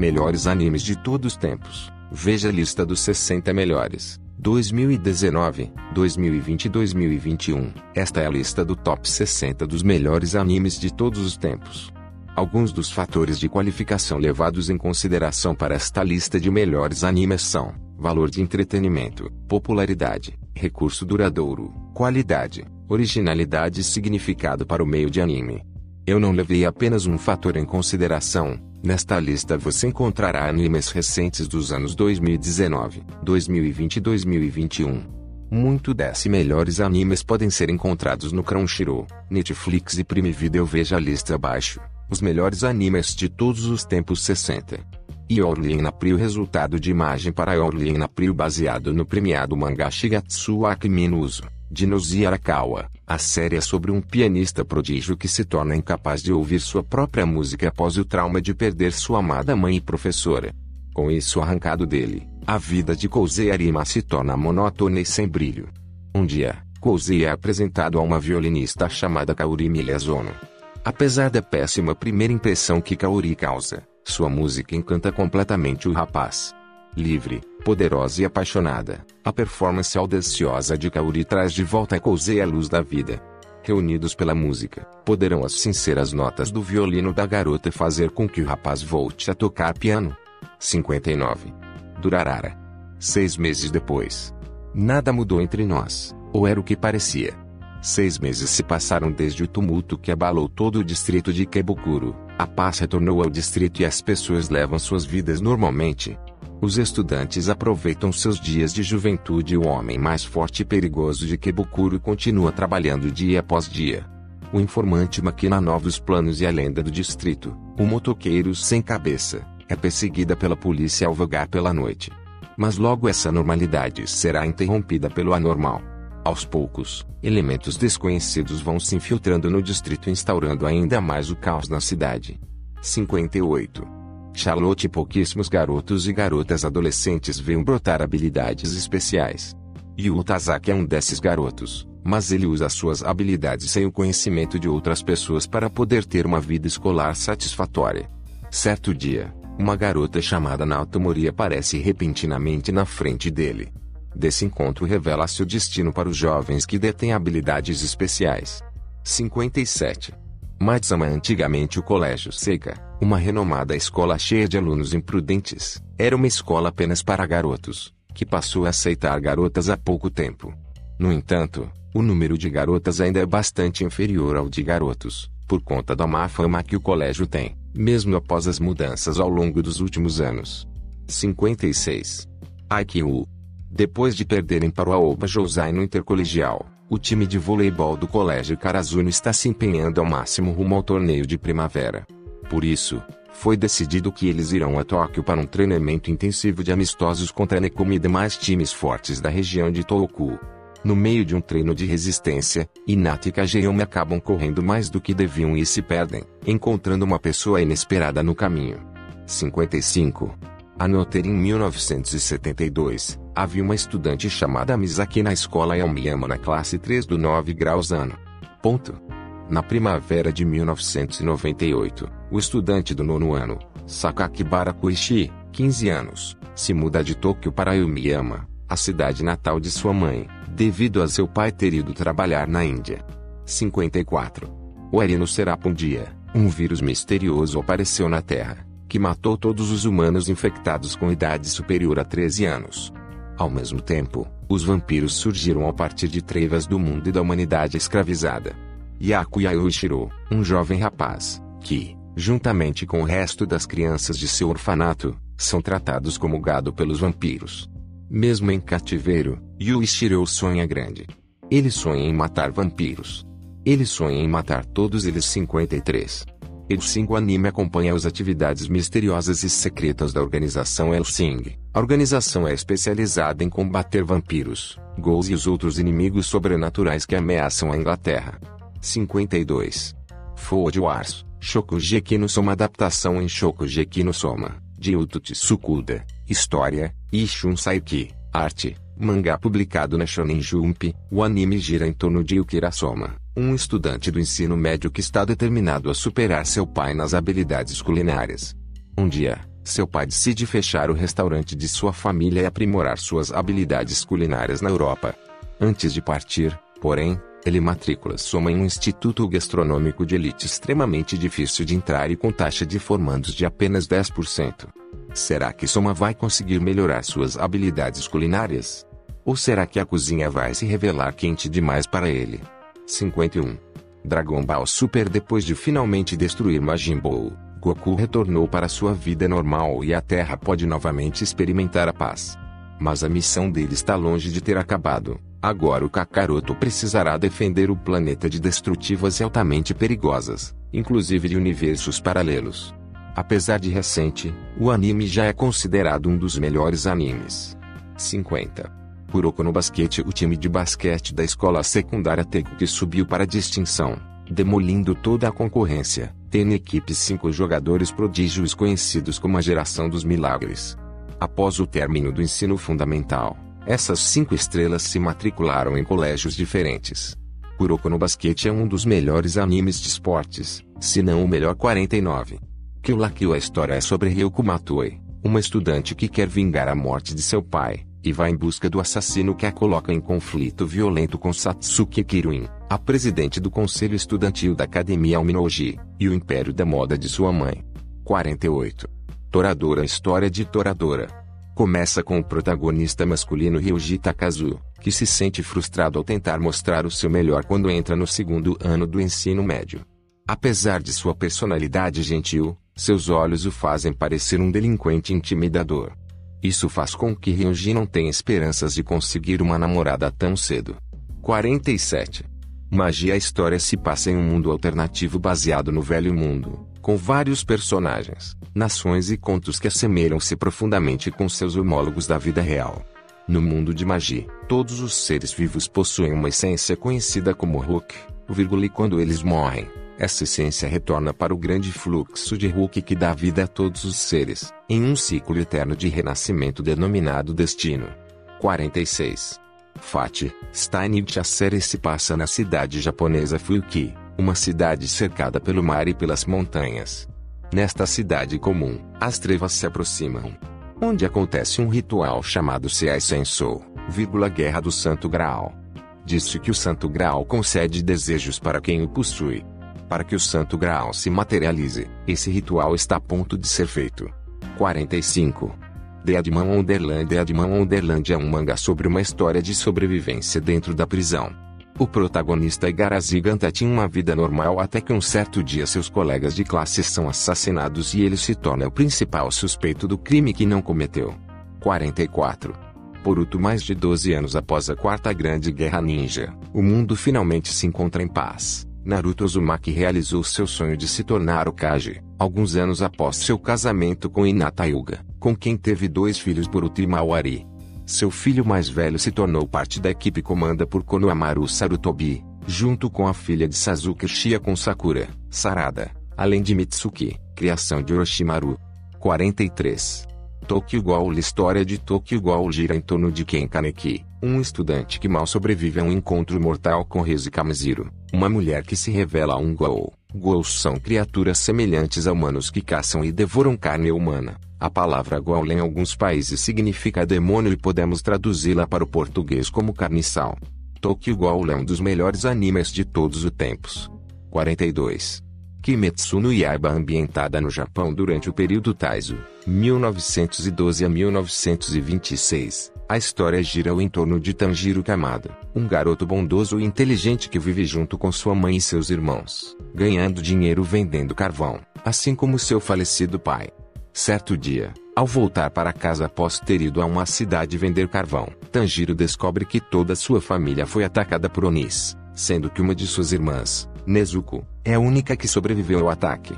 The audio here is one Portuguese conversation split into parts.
Melhores animes de todos os tempos. Veja a lista dos 60 melhores. 2019, 2020 e 2021. Esta é a lista do top 60 dos melhores animes de todos os tempos. Alguns dos fatores de qualificação levados em consideração para esta lista de melhores animes são: valor de entretenimento, popularidade, recurso duradouro, qualidade, originalidade e significado para o meio de anime. Eu não levei apenas um fator em consideração, Nesta lista você encontrará animes recentes dos anos 2019, 2020 e 2021. Muito desses melhores animes podem ser encontrados no Crunchyroll, Netflix e Prime Video. Veja a lista abaixo. Os melhores animes de todos os tempos 60. Yorli in April Resultado de imagem para Yorli in April baseado no premiado mangá Shigatsu Akimi no Uso de Nozi Arakawa. A série é sobre um pianista prodígio que se torna incapaz de ouvir sua própria música após o trauma de perder sua amada mãe e professora. Com isso arrancado dele, a vida de Kouzei Arima se torna monótona e sem brilho. Um dia, Kouzei é apresentado a uma violinista chamada Kaori Miyazono. Apesar da péssima primeira impressão que Kaori causa, sua música encanta completamente o rapaz. Livre, poderosa e apaixonada, a performance audaciosa de Kaori traz de volta a Kouzei a luz da vida. Reunidos pela música, poderão as sinceras notas do violino da garota fazer com que o rapaz volte a tocar piano. 59. Durarara. Seis meses depois. Nada mudou entre nós, ou era o que parecia. Seis meses se passaram desde o tumulto que abalou todo o distrito de Kebukuro. A paz retornou ao distrito e as pessoas levam suas vidas normalmente, os estudantes aproveitam seus dias de juventude e o homem mais forte e perigoso de Kebukuro continua trabalhando dia após dia. O informante maquina novos planos e a lenda do distrito, o motoqueiro sem cabeça, é perseguida pela polícia ao vagar pela noite. Mas logo essa normalidade será interrompida pelo anormal. Aos poucos, elementos desconhecidos vão se infiltrando no distrito instaurando ainda mais o caos na cidade. 58 Charlotte e pouquíssimos garotos e garotas adolescentes veem brotar habilidades especiais. Yu Tazaki é um desses garotos, mas ele usa suas habilidades sem o conhecimento de outras pessoas para poder ter uma vida escolar satisfatória. Certo dia, uma garota chamada Naotomori aparece repentinamente na frente dele. Desse encontro revela-se o destino para os jovens que detêm habilidades especiais. 57. Matsama antigamente o Colégio Seika, uma renomada escola cheia de alunos imprudentes, era uma escola apenas para garotos, que passou a aceitar garotas há pouco tempo. No entanto, o número de garotas ainda é bastante inferior ao de garotos, por conta da má fama que o colégio tem, mesmo após as mudanças ao longo dos últimos anos. 56. IQ. Depois de perderem para o Aoba Josai no intercolegial, o time de voleibol do Colégio Karazuno está se empenhando ao máximo rumo ao torneio de primavera. Por isso, foi decidido que eles irão a Tóquio para um treinamento intensivo de amistosos contra Nekumi e demais times fortes da região de Tohoku. No meio de um treino de resistência, Inata e Kageyama acabam correndo mais do que deviam e se perdem, encontrando uma pessoa inesperada no caminho. 55. Anoter em 1972, havia uma estudante chamada Misaki na escola Yamiyama na classe 3 do 9 graus ano. Ponto. Na primavera de 1998, o estudante do nono ano, Sakakibara Koichi, 15 anos, se muda de Tóquio para Yumiyama, a cidade natal de sua mãe, devido a seu pai ter ido trabalhar na Índia. 54. O Erino um dia, um vírus misterioso apareceu na Terra, que matou todos os humanos infectados com idade superior a 13 anos. Ao mesmo tempo, os vampiros surgiram a partir de trevas do mundo e da humanidade escravizada. Yakuya Yoshiro, um jovem rapaz, que, juntamente com o resto das crianças de seu orfanato, são tratados como gado pelos vampiros. Mesmo em cativeiro, Yuichiro sonha grande. Ele sonha em matar vampiros. Ele sonha em matar todos eles 53. El 5 anime acompanha as atividades misteriosas e secretas da organização El Sing. A organização é especializada em combater vampiros, ghouls e os outros inimigos sobrenaturais que ameaçam a Inglaterra. 52. Food Wars, Shokugeki no Soma Adaptação em Shokugeki no Soma, de Yuto Tsukuda, História, Ishun Saiki, Arte, mangá publicado na Shonen Jump, o anime gira em torno de Yukira Soma, um estudante do ensino médio que está determinado a superar seu pai nas habilidades culinárias. Um dia, Seu pai decide fechar o restaurante de sua família e aprimorar suas habilidades culinárias na Europa. Antes de partir, porém, ele matricula sua mãe em um instituto gastronômico de elite extremamente difícil de entrar e com taxa de formandos de apenas 10%. Será que Soma vai conseguir melhorar suas habilidades culinárias? Ou será que a cozinha vai se revelar quente demais para ele? 51. Dragon Ball Super Depois de finalmente destruir Majin Buu, Goku retornou para sua vida normal e a Terra pode novamente experimentar a paz. Mas a missão dele está longe de ter acabado. Agora o Kakaroto precisará defender o planeta de destrutivas e altamente perigosas, inclusive de universos paralelos. Apesar de recente, o anime já é considerado um dos melhores animes. 50. Kuroko no basquete O time de basquete da escola secundária Teco que subiu para a distinção, demolindo toda a concorrência, tem na equipe cinco jogadores prodígios conhecidos como a geração dos milagres. Após o término do ensino fundamental, essas cinco estrelas se matricularam em colégios diferentes. Kuroko no basquete é um dos melhores animes de esportes, se não o melhor 49. Kill la Kill a história é sobre Ryuko Matoi, uma estudante que quer vingar a morte de seu pai, e vai em busca do assassino que a coloca em conflito violento com Satsuki Kiruin, a presidente do conselho estudantil da Academia Alminoji, e o império da moda de sua mãe. 48. Toradora História de Toradora. Começa com o protagonista masculino Ryuji Takazu, que se sente frustrado ao tentar mostrar o seu melhor quando entra no segundo ano do ensino médio. Apesar de sua personalidade gentil, seus olhos o fazem parecer um delinquente intimidador. Isso faz com que Ryuji não tenha esperanças de conseguir uma namorada tão cedo. 47. Magia A história se passa em um mundo alternativo baseado no velho mundo, com vários personagens, nações e contos que assemelham-se profundamente com seus homólogos da vida real. No mundo de magia, todos os seres vivos possuem uma essência conhecida como Hulk, e quando eles morrem, essa essência retorna para o grande fluxo de Hulk que dá vida a todos os seres, em um ciclo eterno de renascimento denominado destino. 46. Fati, Steinitch A série se passa na cidade japonesa Fuki, uma cidade cercada pelo mar e pelas montanhas. Nesta cidade comum, as trevas se aproximam. Onde acontece um ritual chamado Seai Sensou, vírgula Guerra do Santo Graal. Diz-se que o Santo Graal concede desejos para quem o possui, para que o Santo Graal se materialize, esse ritual está a ponto de ser feito. 45. Deadman Wonderland Deadman Wonderland é um mangá sobre uma história de sobrevivência dentro da prisão. O protagonista Igarashi Ganta tinha uma vida normal até que um certo dia seus colegas de classe são assassinados e ele se torna o principal suspeito do crime que não cometeu. 44. Boruto mais de 12 anos após a Quarta Grande Guerra Ninja, o mundo finalmente se encontra em paz. Naruto Uzumaki realizou seu sonho de se tornar Okage, alguns anos após seu casamento com Hinata Hyuga, com quem teve dois filhos Boruto e Mawari. Seu filho mais velho se tornou parte da equipe comanda por Konohamaru Sarutobi, junto com a filha de Sasuke Shia com Sakura, Sarada, além de Mitsuki, criação de Orochimaru. 43. Tokyo Ghoul História de Tokyo Ghoul gira em torno de Ken Kaneki, um estudante que mal sobrevive a um encontro mortal com Reze Kamiziro, uma mulher que se revela um Ghoul. Ghouls são criaturas semelhantes a humanos que caçam e devoram carne humana. A palavra Ghoul em alguns países significa demônio e podemos traduzi-la para o português como carniçal. Tokyo Ghoul é um dos melhores animes de todos os tempos. 42. Kimetsu no Yaiba ambientada no Japão durante o período Taizo, 1912 a 1926. A história gira em torno de Tanjiro Kamada, um garoto bondoso e inteligente que vive junto com sua mãe e seus irmãos, ganhando dinheiro vendendo carvão, assim como seu falecido pai. Certo dia, ao voltar para casa após ter ido a uma cidade vender carvão, Tanjiro descobre que toda sua família foi atacada por Onis, sendo que uma de suas irmãs, Nezuko, é a única que sobreviveu ao ataque.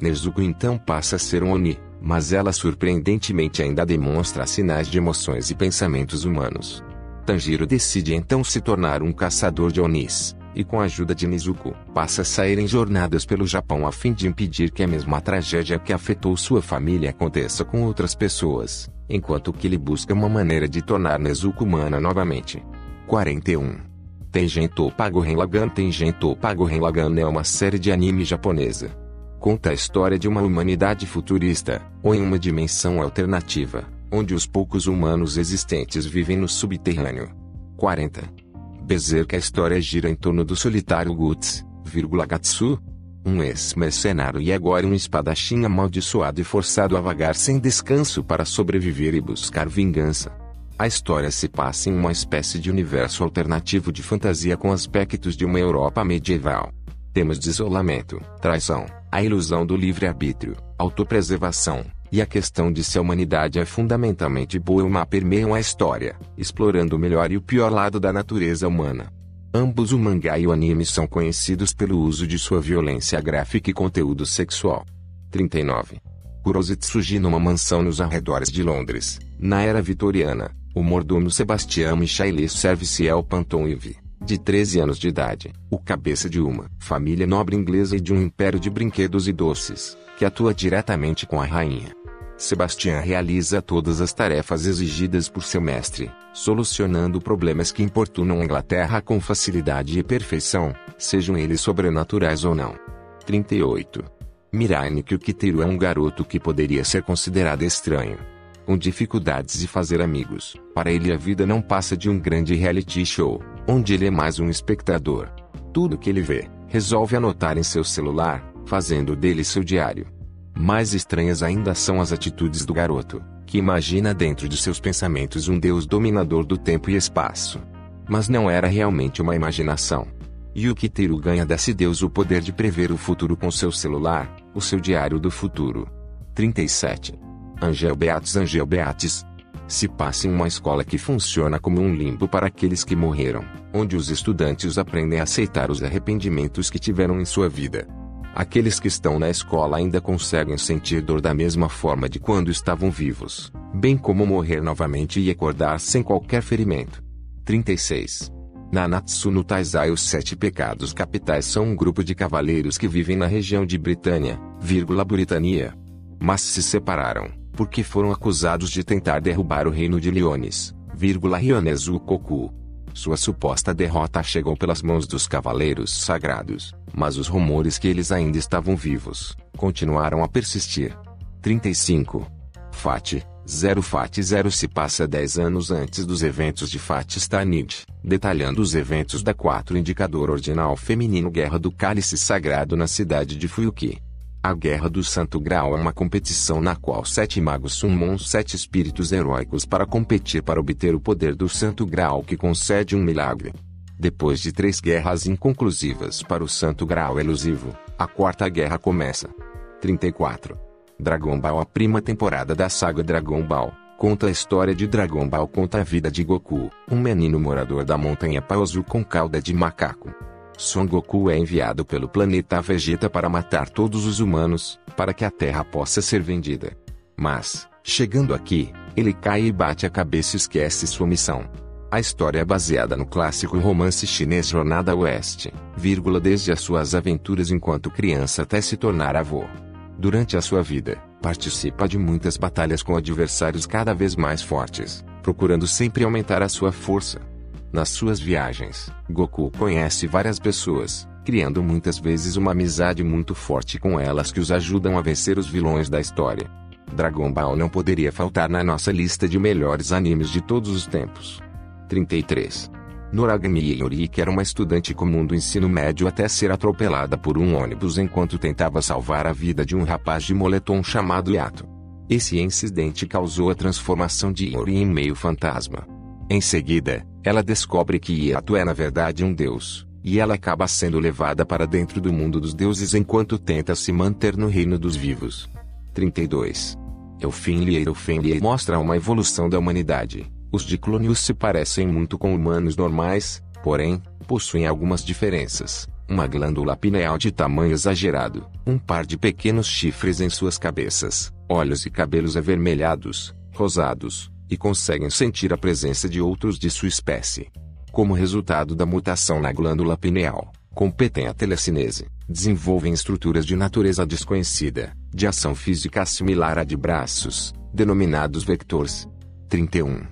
Nezuko então passa a ser um Oni, mas ela surpreendentemente ainda demonstra sinais de emoções e pensamentos humanos. Tanjiro decide então se tornar um caçador de Onis, e com a ajuda de Nezuko, passa a sair em jornadas pelo Japão a fim de impedir que a mesma tragédia que afetou sua família aconteça com outras pessoas, enquanto que ele busca uma maneira de tornar Nezuko humana novamente. 41 Tengen Toppago Renlagan Tengen Toppago Renlagan é uma série de anime japonesa. Conta a história de uma humanidade futurista, ou em uma dimensão alternativa, onde os poucos humanos existentes vivem no subterrâneo. 40. Berserk A história gira em torno do solitário Guts, Gatsu, um ex-mercenário e agora um espadachim amaldiçoado e forçado a vagar sem descanso para sobreviver e buscar vingança. A história se passa em uma espécie de universo alternativo de fantasia com aspectos de uma Europa medieval. Temas de isolamento, traição, a ilusão do livre-arbítrio, autopreservação, e a questão de se a humanidade é fundamentalmente boa ou má permeiam a história, explorando o melhor e o pior lado da natureza humana. Ambos o mangá e o anime são conhecidos pelo uso de sua violência gráfica e conteúdo sexual. 39. Kurosetsu surgiu numa mansão nos arredores de Londres, na era vitoriana. O mordomo Sebastião Michaelis serve-se El Pantonivre, de 13 anos de idade, o cabeça de uma família nobre inglesa e de um império de brinquedos e doces, que atua diretamente com a rainha. Sebastian realiza todas as tarefas exigidas por seu mestre, solucionando problemas que importunam a Inglaterra com facilidade e perfeição, sejam eles sobrenaturais ou não. 38. Mirai Kyukiteru é um garoto que poderia ser considerado estranho. Com dificuldades de fazer amigos, para ele a vida não passa de um grande reality show, onde ele é mais um espectador. Tudo que ele vê, resolve anotar em seu celular, fazendo dele seu diário. Mais estranhas ainda são as atitudes do garoto, que imagina dentro de seus pensamentos um deus dominador do tempo e espaço. Mas não era realmente uma imaginação. Yukiteru ganha desse deus o poder de prever o futuro com seu celular, o seu diário do futuro. 37. Angel Beatis Angel Beatis se passa em uma escola que funciona como um limbo para aqueles que morreram, onde os estudantes aprendem a aceitar os arrependimentos que tiveram em sua vida, Aqueles que estão na escola ainda conseguem sentir dor da mesma forma de quando estavam vivos, bem como morrer novamente e acordar sem qualquer ferimento. 36. Nanatsu no Taizai Os Sete Pecados Capitais são um grupo de cavaleiros que vivem na região de Britânia, vírgula Britania. Mas se separaram, porque foram acusados de tentar derrubar o reino de Leones, vírgula Ryonezu Koku. Sua suposta derrota chegou pelas mãos dos cavaleiros sagrados, mas os rumores que eles ainda estavam vivos continuaram a persistir. 35. Fati, 0 Fati 0 se passa 10 anos antes dos eventos de Fati Stanid, detalhando os eventos da 4 Indicador Ordinal Feminino Guerra do Cálice Sagrado na cidade de Fuyuki. A Guerra do Santo Grau é uma competição na qual sete magos sumam sete espíritos heróicos para competir para obter o poder do Santo Grau que concede um milagre. Depois de três guerras inconclusivas para o Santo Grau elusivo, a quarta guerra começa. 34. Dragon Ball A prima temporada da saga Dragon Ball conta a história de Dragon Ball conta a vida de Goku, um menino morador da montanha Paozu com cauda de macaco. Son Goku é enviado pelo planeta Vegeta para matar todos os humanos, para que a Terra possa ser vendida. Mas, chegando aqui, ele cai e bate a cabeça e esquece sua missão. A história é baseada no clássico romance chinês Jornada Oeste, vírgula, desde as suas aventuras enquanto criança até se tornar avô. Durante a sua vida, participa de muitas batalhas com adversários cada vez mais fortes, procurando sempre aumentar a sua força. Nas suas viagens, Goku conhece várias pessoas, criando muitas vezes uma amizade muito forte com elas que os ajudam a vencer os vilões da história. Dragon Ball não poderia faltar na nossa lista de melhores animes de todos os tempos. 33. Noragami Yoriki era uma estudante comum do ensino médio até ser atropelada por um ônibus enquanto tentava salvar a vida de um rapaz de moletom chamado Yato. Esse incidente causou a transformação de Yori em meio fantasma. Em seguida, ela descobre que Yato é na verdade um deus, e ela acaba sendo levada para dentro do mundo dos deuses enquanto tenta se manter no reino dos vivos. 32. Elfinlier Elfinlier mostra uma evolução da humanidade. Os diclônios se parecem muito com humanos normais, porém, possuem algumas diferenças. Uma glândula pineal de tamanho exagerado, um par de pequenos chifres em suas cabeças, olhos e cabelos avermelhados, rosados, e conseguem sentir a presença de outros de sua espécie. Como resultado da mutação na glândula pineal, competem a telecinese, desenvolvem estruturas de natureza desconhecida, de ação física similar à de braços, denominados vectores. 31.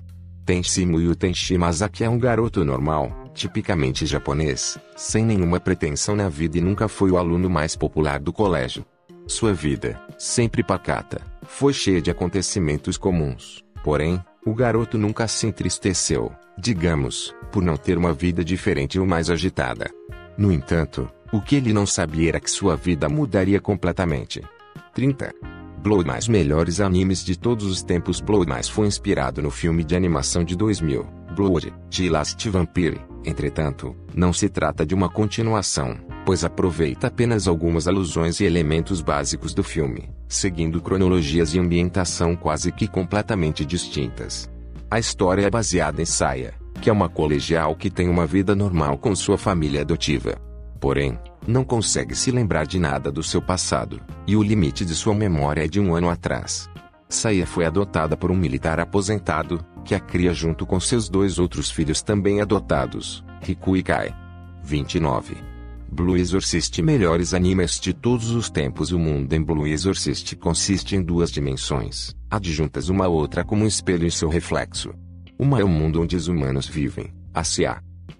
Tenshi Muyu Tenshi Masaki é um garoto normal, tipicamente japonês, sem nenhuma pretensão na vida e nunca foi o aluno mais popular do colégio. Sua vida, sempre pacata, foi cheia de acontecimentos comuns. Porém, o garoto nunca se entristeceu, digamos, por não ter uma vida diferente ou mais agitada. No entanto, o que ele não sabia era que sua vida mudaria completamente. 30. Blow Mais melhores animes de todos os tempos Blow Mais foi inspirado no filme de animação de 2000, Blood, de Last Vampire. Entretanto, não se trata de uma continuação, pois aproveita apenas algumas alusões e elementos básicos do filme, seguindo cronologias e ambientação quase que completamente distintas. A história é baseada em Saya, que é uma colegial que tem uma vida normal com sua família adotiva. Porém, não consegue se lembrar de nada do seu passado, e o limite de sua memória é de um ano atrás. Saya foi adotada por um militar aposentado, que a cria junto com seus dois outros filhos também adotados, Riku e Kai. 29. Blue Exorcist Melhores animes de todos os tempos O mundo em Blue Exorcist consiste em duas dimensões, adjuntas uma à outra como um espelho em seu reflexo. Uma é o mundo onde os humanos vivem, a.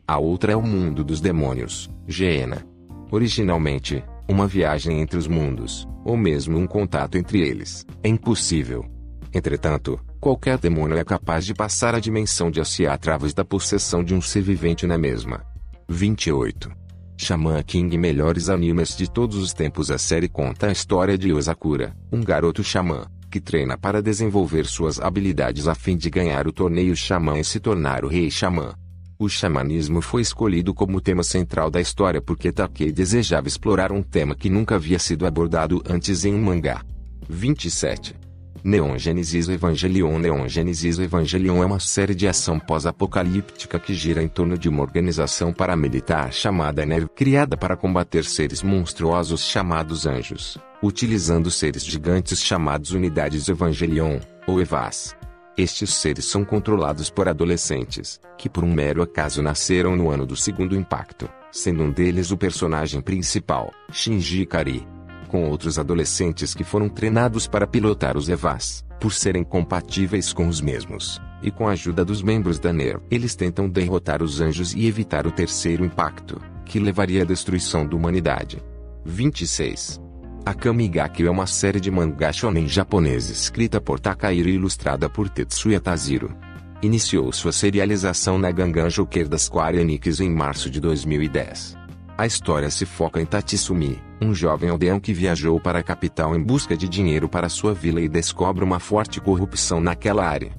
A outra é o mundo dos demônios, Geena. Originalmente, uma viagem entre os mundos, ou mesmo um contato entre eles, é impossível. Entretanto, qualquer demônio é capaz de passar a dimensão de Asia através da possessão de um ser vivente na mesma. 28. Shaman King Melhores animes de todos os tempos A série conta a história de Yosakura, um garoto xamã, que treina para desenvolver suas habilidades a fim de ganhar o torneio xamã e se tornar o rei xamã. O xamanismo foi escolhido como tema central da história porque Takei desejava explorar um tema que nunca havia sido abordado antes em um mangá. 27. Neon Genesis Evangelion Neon Genesis Evangelion é uma série de ação pós-apocalíptica que gira em torno de uma organização paramilitar chamada NEV, criada para combater seres monstruosos chamados anjos, utilizando seres gigantes chamados Unidades Evangelion, ou EVAs. Estes seres são controlados por adolescentes, que por um mero acaso nasceram no ano do segundo impacto, sendo um deles o personagem principal, Shinji Ikari. Com outros adolescentes que foram treinados para pilotar os EVAs, por serem compatíveis com os mesmos, e com a ajuda dos membros da NER, eles tentam derrotar os anjos e evitar o terceiro impacto, que levaria à destruição da humanidade. 26. A Kamigaki é uma série de mangá shonen japonês escrita por Takahiro e ilustrada por Tetsuya Taziro. Iniciou sua serialização na Gangan Joker das Square Enix em março de 2010. A história se foca em Tatsumi, um jovem aldeão que viajou para a capital em busca de dinheiro para sua vila e descobre uma forte corrupção naquela área.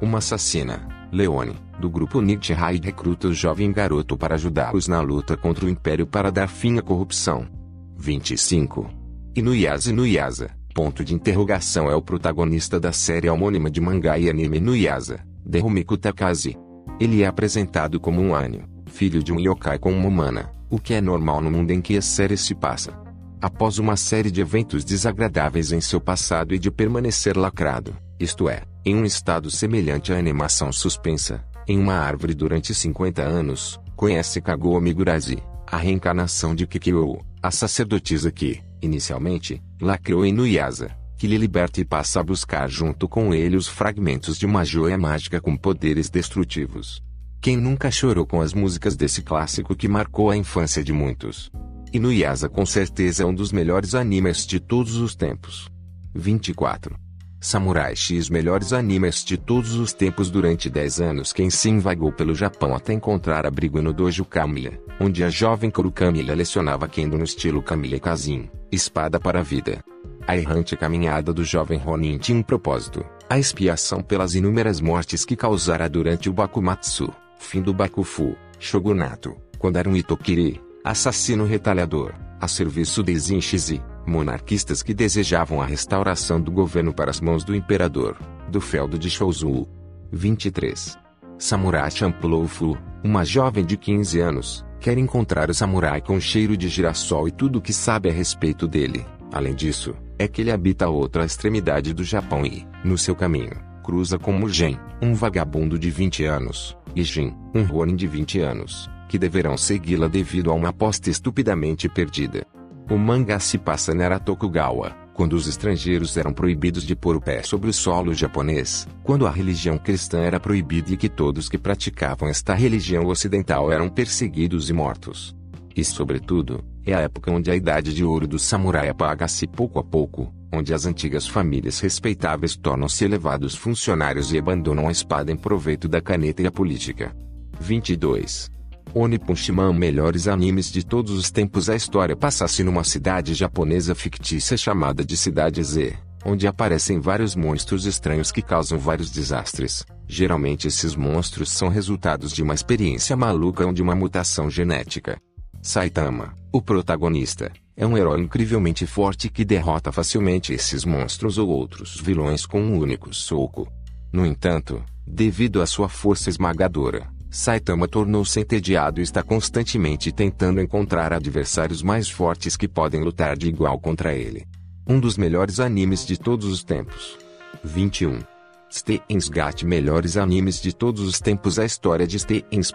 Uma assassina, Leone, do grupo Nichihai recruta o jovem garoto para ajudá-los na luta contra o Império para dar fim à corrupção. 25. Inuyasha Inuyasha, ponto de interrogação é o protagonista da série homônima de mangá e anime Inuyasha, de Rumiko Takashi. Ele é apresentado como um Anio, filho de um yokai com uma humana, o que é normal no mundo em que a série se passa. Após uma série de eventos desagradáveis em seu passado e de permanecer lacrado, isto é, em um estado semelhante à animação suspensa, em uma árvore durante 50 anos, conhece Kaguo Migurashi, a reencarnação de Kikyo, a sacerdotisa que, inicialmente, lacrou em Nuyasa, que lhe liberta e passa a buscar junto com ele os fragmentos de uma joia mágica com poderes destrutivos. Quem nunca chorou com as músicas desse clássico que marcou a infância de muitos? Inuyasha com certeza é um dos melhores animes de todos os tempos. 24. Samurai X melhores animes de todos os tempos durante 10 anos quem se invagou pelo Japão até encontrar abrigo no Dojo Kamiya, onde a jovem Kuru Kamiya lecionava Kendo no estilo Kamiya Kazin, espada para a vida. A errante caminhada do jovem Ronin tinha um propósito, a expiação pelas inúmeras mortes que causara durante o Bakumatsu, fim do Bakufu, shogunato, quando era um Itokiri, assassino retalhador, a serviço de Zinchizi, monarquistas que desejavam a restauração do governo para as mãos do imperador, do feudo de Shouzu. 23. Samurai Champloo Fu, uma jovem de 15 anos, quer encontrar o samurai com cheiro de girassol e tudo o que sabe a respeito dele. Além disso, é que ele habita a outra extremidade do Japão e, no seu caminho, cruza com Mugen, um vagabundo de 20 anos, e Jin, um Ronin de 20 anos, que deverão segui-la devido a uma aposta estupidamente perdida. O mangá se passa na Tokugawa, quando os estrangeiros eram proibidos de pôr o pé sobre o solo japonês, quando a religião cristã era proibida e que todos que praticavam esta religião ocidental eram perseguidos e mortos. E sobretudo, É a época onde a idade de ouro do samurai apaga-se pouco a pouco, onde as antigas famílias respeitáveis tornam-se elevados funcionários e abandonam a espada em proveito da caneta e a política. 22. Oni Punishman Melhores animes de todos os tempos A história passa-se numa cidade japonesa fictícia chamada de Cidade Z, onde aparecem vários monstros estranhos que causam vários desastres. Geralmente esses monstros são resultados de uma experiência maluca ou de uma mutação genética. Saitama, o protagonista, é um herói incrivelmente forte que derrota facilmente esses monstros ou outros vilões com um único soco. No entanto, devido à sua força esmagadora, Saitama tornou-se entediado e está constantemente tentando encontrar adversários mais fortes que podem lutar de igual contra ele. Um dos melhores animes de todos os tempos. 21. Steins Gate Melhores animes de todos os tempos A história de Steins.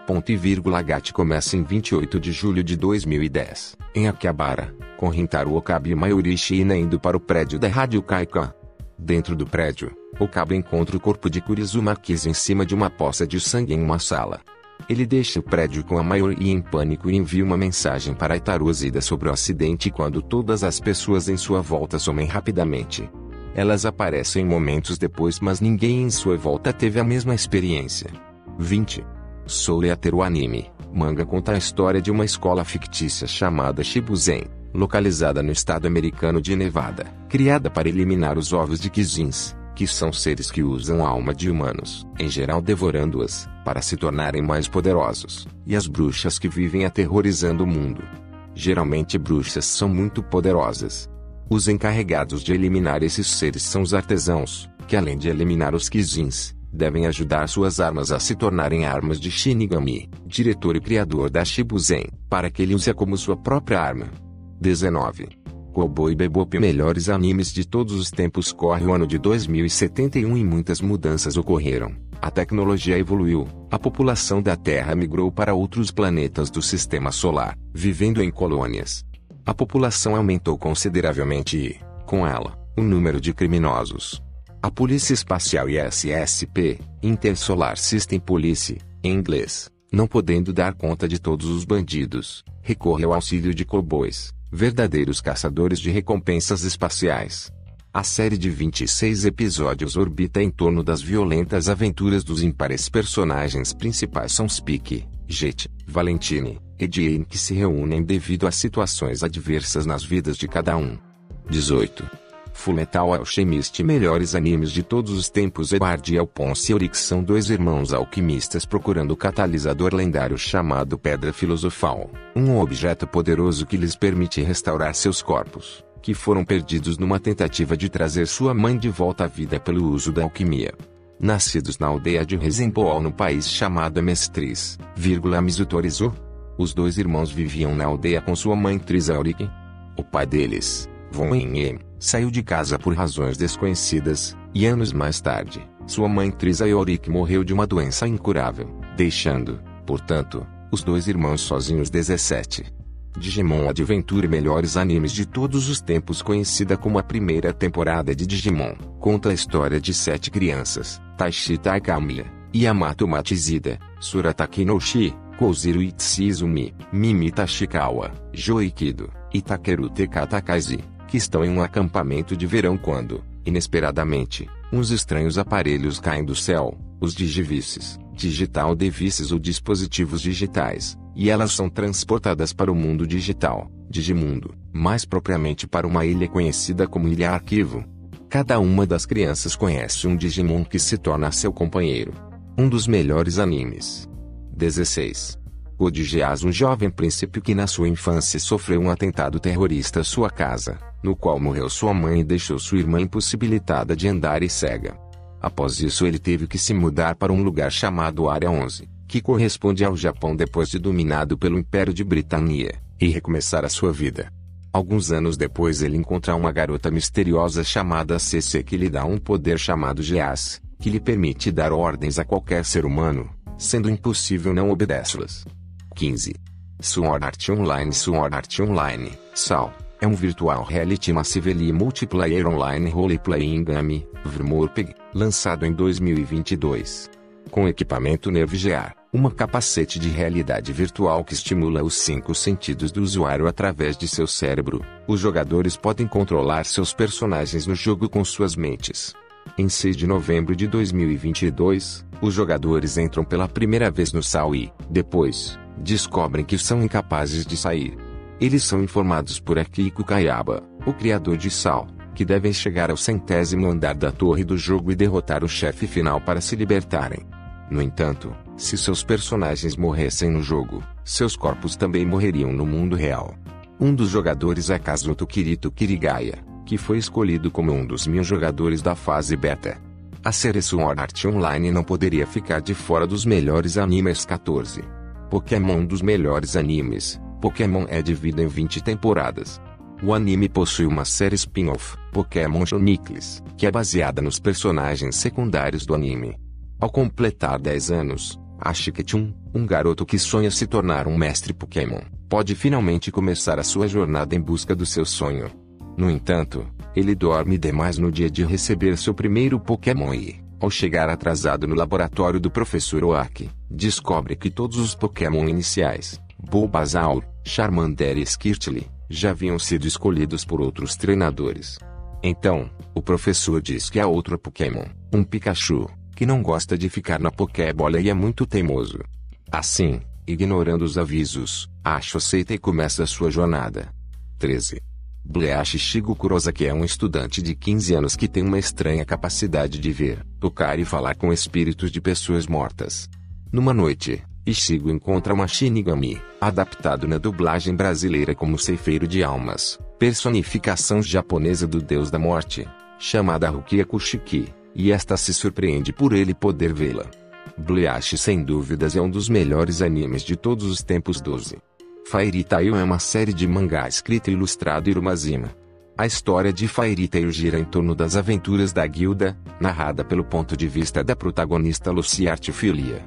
Gate começa em 28 de julho de 2010, em Akihabara, com Rintaro Okabe e Mayuri Shiina indo para o prédio da Rádio Kaika. Dentro do prédio, Okabe encontra o corpo de Kurizuma Kiz em cima de uma poça de sangue em uma sala. Ele deixa o prédio com a Mayuri em pânico e envia uma mensagem para Itaru Zida sobre o acidente quando todas as pessoas em sua volta somem rapidamente. Elas aparecem momentos depois mas ninguém em sua volta teve a mesma experiência. 20. Soul Eater anime, manga conta a história de uma escola fictícia chamada Shibuzen, localizada no estado americano de Nevada, criada para eliminar os ovos de Kizins, que são seres que usam a alma de humanos, em geral devorando-as, para se tornarem mais poderosos, e as bruxas que vivem aterrorizando o mundo. Geralmente bruxas são muito poderosas. Os encarregados de eliminar esses seres são os artesãos, que além de eliminar os Kizins, devem ajudar suas armas a se tornarem armas de Shinigami, diretor e criador da Shibuzen, para que ele use como sua própria arma. 19. Cowboy Bebop Melhores animes de todos os tempos Corre o ano de 2071 e muitas mudanças ocorreram. A tecnologia evoluiu, a população da Terra migrou para outros planetas do Sistema Solar, vivendo em colônias. A população aumentou consideravelmente e, com ela, o número de criminosos. A Polícia Espacial ISSP, Intersolar System Police, em inglês, não podendo dar conta de todos os bandidos, recorre ao auxílio de cowboys verdadeiros caçadores de recompensas espaciais. A série de 26 episódios orbita em torno das violentas aventuras dos impares personagens principais são Speak, Jet, Valentine e Jane que se reúnem devido a situações adversas nas vidas de cada um. 18. Fullmetal Alchemist Melhores animes de todos os tempos Edward e Alphonse Euric são dois irmãos alquimistas procurando o catalisador lendário chamado Pedra Filosofal, um objeto poderoso que lhes permite restaurar seus corpos, que foram perdidos numa tentativa de trazer sua mãe de volta à vida pelo uso da alquimia. Nascidos na aldeia de Rezenboal no país chamado Mestriz, vírgula Mizutorizu, os dois irmãos viviam na aldeia com sua mãe Trisa Auric. O pai deles, Von Em, saiu de casa por razões desconhecidas, e anos mais tarde, sua mãe Trisa Yorick morreu de uma doença incurável, deixando, portanto, os dois irmãos sozinhos 17. Digimon Adventure Melhores Animes de todos os tempos conhecida como a primeira temporada de Digimon, conta a história de sete crianças, Taishi Taikamiya, Yamato Matizida, Surataki Noshi, Kouziro Itsizumi, Mimi Tashikawa, Joikido, Itakeru Tekatakazi, que estão em um acampamento de verão quando, inesperadamente, uns estranhos aparelhos caem do céu, os digivices, digital devices ou dispositivos digitais, e elas são transportadas para o mundo digital, Digimundo, mais propriamente para uma ilha conhecida como Ilha Arquivo. Cada uma das crianças conhece um Digimon que se torna seu companheiro. Um dos melhores animes. 16. Odigeas um jovem príncipe que na sua infância sofreu um atentado terrorista à sua casa, no qual morreu sua mãe e deixou sua irmã impossibilitada de andar e cega. Após isso ele teve que se mudar para um lugar chamado Área 11, que corresponde ao Japão depois de dominado pelo Império de Britânia, e recomeçar a sua vida. Alguns anos depois ele encontra uma garota misteriosa chamada CC que lhe dá um poder chamado Geas, que lhe permite dar ordens a qualquer ser humano, sendo impossível não obedecê-las. 15. Sword Art Online Sword Art Online, SAL é um virtual reality massively multiplayer online role-playing game, VRMORPG, lançado em 2022. Com equipamento Nerve GR, uma capacete de realidade virtual que estimula os cinco sentidos do usuário através de seu cérebro. Os jogadores podem controlar seus personagens no jogo com suas mentes. Em 6 de novembro de 2022, os jogadores entram pela primeira vez no SAL e, depois, descobrem que são incapazes de sair. Eles são informados por Akiko Kayaba, o criador de SAL, que devem chegar ao centésimo andar da torre do jogo e derrotar o chefe final para se libertarem. No entanto, se seus personagens morressem no jogo, seus corpos também morreriam no mundo real. Um dos jogadores é Kazuto Kirito Kirigaya, que foi escolhido como um dos mil jogadores da fase beta. A série Sword Art Online não poderia ficar de fora dos melhores animes 14. Pokémon dos melhores animes. Pokémon é dividido em 20 temporadas. O anime possui uma série spin-off, Pokémon Chronicles, que é baseada nos personagens secundários do anime. Ao completar 10 anos, Ashikechun, um garoto que sonha se tornar um mestre Pokémon, pode finalmente começar a sua jornada em busca do seu sonho. No entanto, ele dorme demais no dia de receber seu primeiro Pokémon e, ao chegar atrasado no laboratório do professor Oaki, descobre que todos os Pokémon iniciais, Bulbasaur, Charmander e Skirtle, já haviam sido escolhidos por outros treinadores. Então, o professor diz que há outro Pokémon, um Pikachu, que não gosta de ficar na Pokébola e é muito teimoso. Assim, ignorando os avisos, Acho aceita e começa sua jornada. 13. Bleach Shigo Kurosaki é um estudante de 15 anos que tem uma estranha capacidade de ver, tocar e falar com espíritos de pessoas mortas. Numa noite, Ishigo encontra uma Shinigami, adaptado na dublagem brasileira como ceifeiro de almas, personificação japonesa do deus da morte, chamada Rukia Kushiki e esta se surpreende por ele poder vê-la. Bleach sem dúvidas é um dos melhores animes de todos os tempos 12. Fairy Tail é uma série de mangá escrita e ilustrado Irumazima. A história de Fairy Tail gira em torno das aventuras da guilda, narrada pelo ponto de vista da protagonista Lucy Artifilia.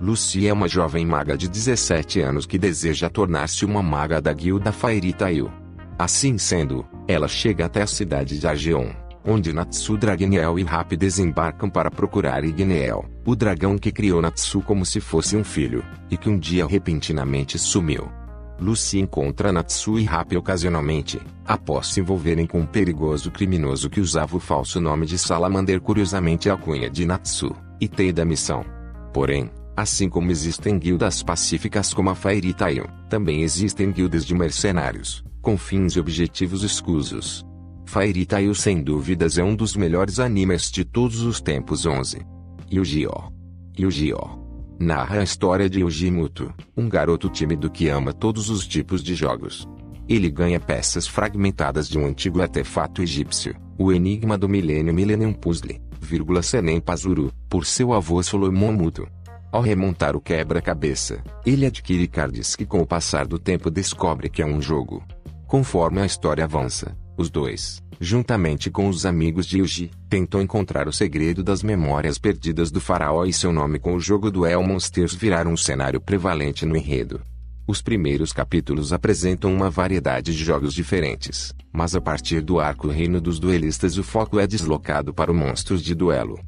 Lucy é uma jovem maga de 17 anos que deseja tornar-se uma maga da guilda Fairy Tail. Assim sendo, ela chega até a cidade de Argeon, onde Natsu Dragniel e Rap desembarcam para procurar Igniel, o dragão que criou Natsu como se fosse um filho, e que um dia repentinamente sumiu. Lucy encontra Natsu e Rap ocasionalmente, após se envolverem com um perigoso criminoso que usava o falso nome de Salamander curiosamente a cunha de Natsu, e tem da missão. Porém, assim como existem guildas pacíficas como a Fairy Tail, também existem guildas de mercenários, com fins e objetivos escusos, Fairy Tail sem dúvidas é um dos melhores animes de todos os tempos 11. Yu-Gi-Oh! Yu-Gi-Oh! Narra a história de Yuji Muto, um garoto tímido que ama todos os tipos de jogos. Ele ganha peças fragmentadas de um antigo artefato egípcio, o Enigma do Milênio Millennium Puzzle, vírgula Senem Pazuru, por seu avô Solomon Muto. Ao remontar o quebra-cabeça, ele adquire cards que com o passar do tempo descobre que é um jogo. Conforme a história avança, os dois, juntamente com os amigos de Yuji, tentam encontrar o segredo das memórias perdidas do faraó e seu nome com o jogo do El Monsters virar um cenário prevalente no enredo. Os primeiros capítulos apresentam uma variedade de jogos diferentes, mas a partir do arco Reino dos Duelistas o foco é deslocado para o Monstros de Duelo.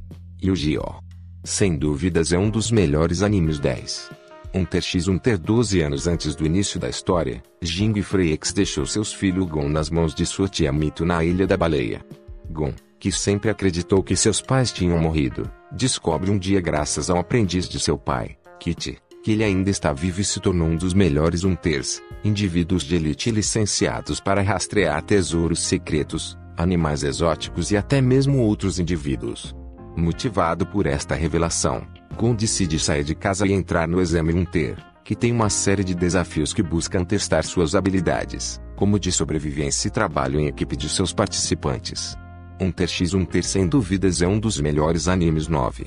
Yu-Gi-Oh! Sem dúvidas é um dos melhores animes 10. Um ter x um ter 12 anos antes do início da história, Jing Freaks deixou seus filhos Gon nas mãos de sua tia Mito na Ilha da Baleia. Gon, que sempre acreditou que seus pais tinham morrido, descobre um dia graças ao aprendiz de seu pai, Kit, que ele ainda está vivo e se tornou um dos melhores Unters, indivíduos de elite licenciados para rastrear tesouros secretos, animais exóticos e até mesmo outros indivíduos. Motivado por esta revelação, Gon decide sair de casa e entrar no exame Unter, que tem uma série de desafios que buscam testar suas habilidades, como de sobrevivência e trabalho em equipe de seus participantes. Unter x Unter sem dúvidas é um dos melhores animes 9.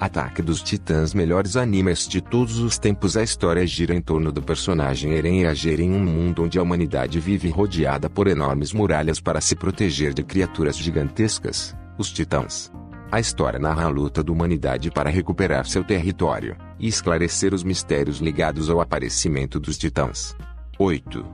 Ataque dos Titãs melhores animes de todos os tempos A história gira em torno do personagem Eren e agir em um mundo onde a humanidade vive rodeada por enormes muralhas para se proteger de criaturas gigantescas, os Titãs. A história narra a luta da humanidade para recuperar seu território e esclarecer os mistérios ligados ao aparecimento dos titãs. 8.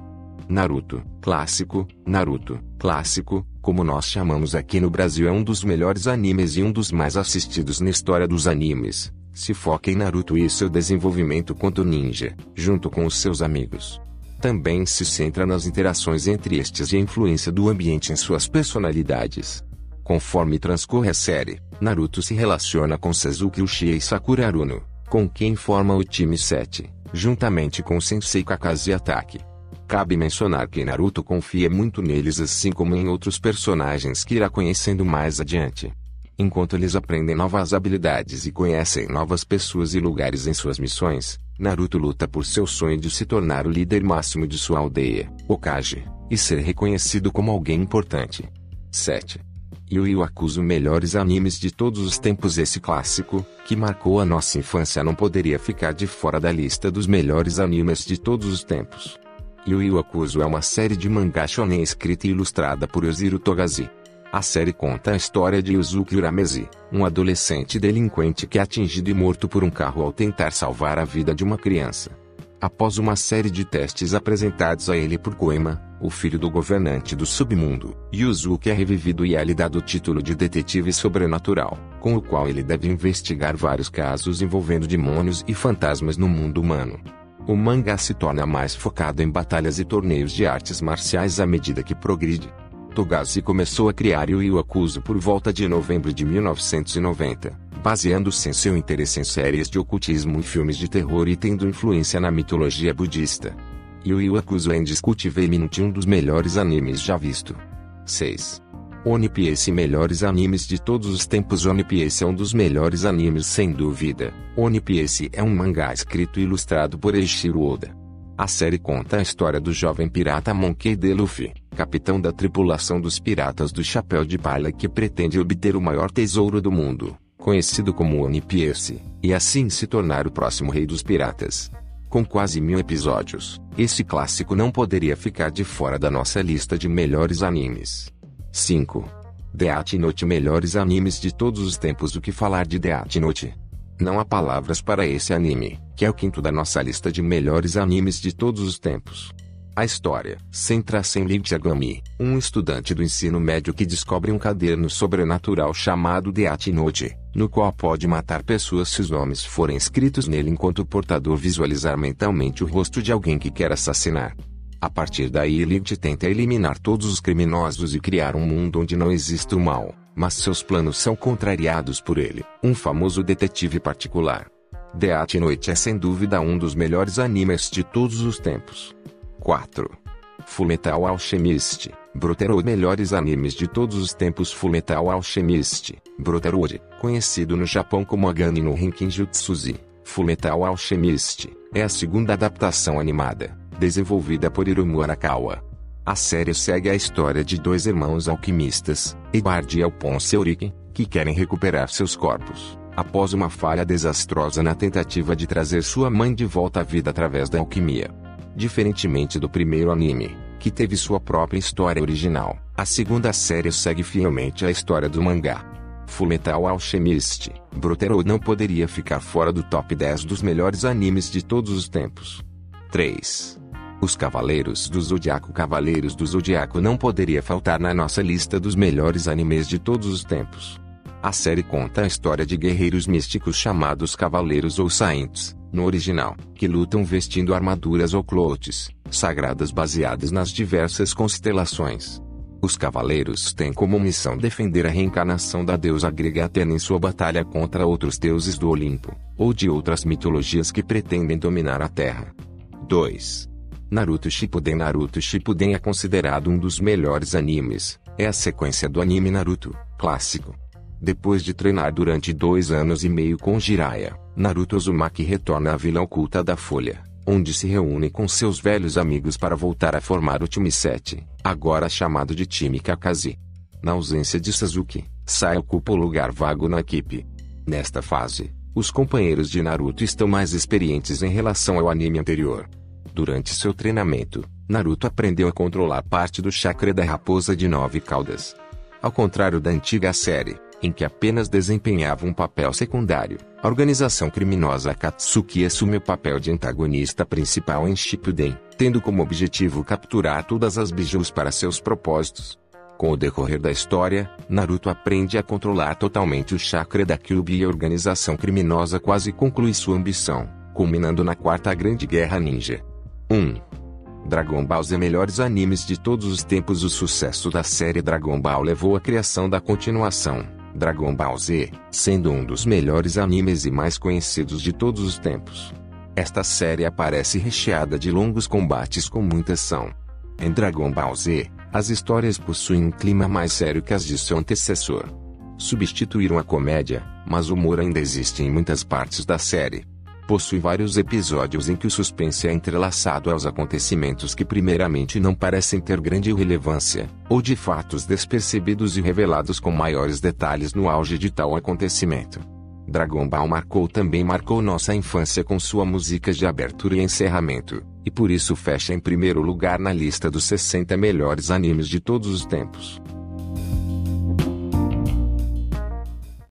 Naruto, clássico, Naruto, clássico, como nós chamamos aqui no Brasil é um dos melhores animes e um dos mais assistidos na história dos animes, Se foca em Naruto e seu desenvolvimento quanto ninja, junto com os seus amigos. Também se centra nas interações entre estes e a influência do ambiente em suas personalidades. Conforme transcorre a série, Naruto se relaciona com Sasuke Uchiha e Sakura Aruno, com quem forma o time 7, juntamente com Sensei Kakashi Atake. Cabe mencionar que Naruto confia muito neles assim como em outros personagens que irá conhecendo mais adiante. Enquanto eles aprendem novas habilidades e conhecem novas pessoas e lugares em suas missões, Naruto luta por seu sonho de se tornar o líder máximo de sua aldeia, Okage, e ser reconhecido como alguém importante. 7. Yu Yu Hakusho melhores animes de todos os tempos Esse clássico, que marcou a nossa infância não poderia ficar de fora da lista dos melhores animes de todos os tempos. Yu Yu Hakusho é uma série de mangá shonen escrita e ilustrada por Yuziro Togashi. A série conta a história de Yuzuki Uramezi, um adolescente delinquente que é atingido e morto por um carro ao tentar salvar a vida de uma criança. Após uma série de testes apresentados a ele por Koema, o filho do governante do submundo, Yuzuki é revivido e é lhe dado o título de detetive sobrenatural, com o qual ele deve investigar vários casos envolvendo demônios e fantasmas no mundo humano. O mangá se torna mais focado em batalhas e torneios de artes marciais à medida que progride. Togashi começou a criar Yu Hakusho por volta de novembro de 1990 baseando-se em seu interesse em séries de ocultismo e filmes de terror e tendo influência na mitologia budista. Yu Yu Hakusho é indiscutivelmente um dos melhores animes já visto. 6. One Piece melhores animes de todos os tempos One Piece é um dos melhores animes sem dúvida. One Piece é um mangá escrito e ilustrado por Eiichiro Oda. A série conta a história do jovem pirata Monkey D. Luffy, capitão da tripulação dos piratas do Chapéu de Palha que pretende obter o maior tesouro do mundo, conhecido como One Piece, e assim se tornar o próximo rei dos piratas. Com quase mil episódios, esse clássico não poderia ficar de fora da nossa lista de melhores animes. 5. Death Note Melhores animes de todos os tempos O que falar de Death Note? Não há palavras para esse anime, que é o quinto da nossa lista de melhores animes de todos os tempos. A história centra-se em Link Yagami, um estudante do ensino médio que descobre um caderno sobrenatural chamado Death Note, no qual pode matar pessoas se os nomes forem escritos nele enquanto o portador visualizar mentalmente o rosto de alguém que quer assassinar. A partir daí Link tenta eliminar todos os criminosos e criar um mundo onde não existe o mal, mas seus planos são contrariados por ele, um famoso detetive particular. Death Note é sem dúvida um dos melhores animes de todos os tempos. 4. Fullmetal Alchemist, Brotherhood Melhores animes de todos os tempos Fullmetal Alchemist, Brotherhood, conhecido no Japão como Agani no Renkin Jutsuzi, Fullmetal Alchemist, é a segunda adaptação animada, desenvolvida por Hiromu Arakawa. A série segue a história de dois irmãos alquimistas, Edward e Alphonse Euriken, que querem recuperar seus corpos, após uma falha desastrosa na tentativa de trazer sua mãe de volta à vida através da alquimia. Diferentemente do primeiro anime, que teve sua própria história original, a segunda série segue fielmente a história do mangá. Fullmetal Alchemist, Brotherhood não poderia ficar fora do top 10 dos melhores animes de todos os tempos. 3. Os Cavaleiros do Zodiaco Cavaleiros do Zodiaco não poderia faltar na nossa lista dos melhores animes de todos os tempos. A série conta a história de guerreiros místicos chamados Cavaleiros ou Saints, no original, que lutam vestindo armaduras ou clotes, sagradas baseadas nas diversas constelações. Os cavaleiros têm como missão defender a reencarnação da deusa grega Atena em sua batalha contra outros deuses do Olimpo, ou de outras mitologias que pretendem dominar a Terra. 2. Naruto Shippuden Naruto Shippuden é considerado um dos melhores animes, é a sequência do anime Naruto, clássico, depois de treinar durante dois anos e meio com Jiraiya, Naruto Uzumaki retorna à Vila Oculta da Folha, onde se reúne com seus velhos amigos para voltar a formar o time 7, agora chamado de time Kakashi. Na ausência de Sasuke, Sai ocupa o lugar vago na equipe. Nesta fase, os companheiros de Naruto estão mais experientes em relação ao anime anterior. Durante seu treinamento, Naruto aprendeu a controlar parte do chakra da raposa de nove caudas. Ao contrário da antiga série, em que apenas desempenhava um papel secundário, a organização criminosa Akatsuki assume o papel de antagonista principal em Shippuden, tendo como objetivo capturar todas as bijus para seus propósitos. Com o decorrer da história, Naruto aprende a controlar totalmente o chakra da Kyuubi e a organização criminosa quase conclui sua ambição, culminando na Quarta Grande Guerra Ninja. 1. Dragon Ball Z melhores animes de todos os tempos O sucesso da série Dragon Ball levou à criação da continuação, Dragon Ball Z, sendo um dos melhores animes e mais conhecidos de todos os tempos. Esta série aparece recheada de longos combates com muita ação. Em Dragon Ball Z, as histórias possuem um clima mais sério que as de seu antecessor. Substituíram a comédia, mas o humor ainda existe em muitas partes da série. Possui vários episódios em que o suspense é entrelaçado aos acontecimentos que primeiramente não parecem ter grande relevância, ou de fatos despercebidos e revelados com maiores detalhes no auge de tal acontecimento. Dragon Ball marcou também marcou nossa infância com sua música de abertura e encerramento, e por isso fecha em primeiro lugar na lista dos 60 melhores animes de todos os tempos.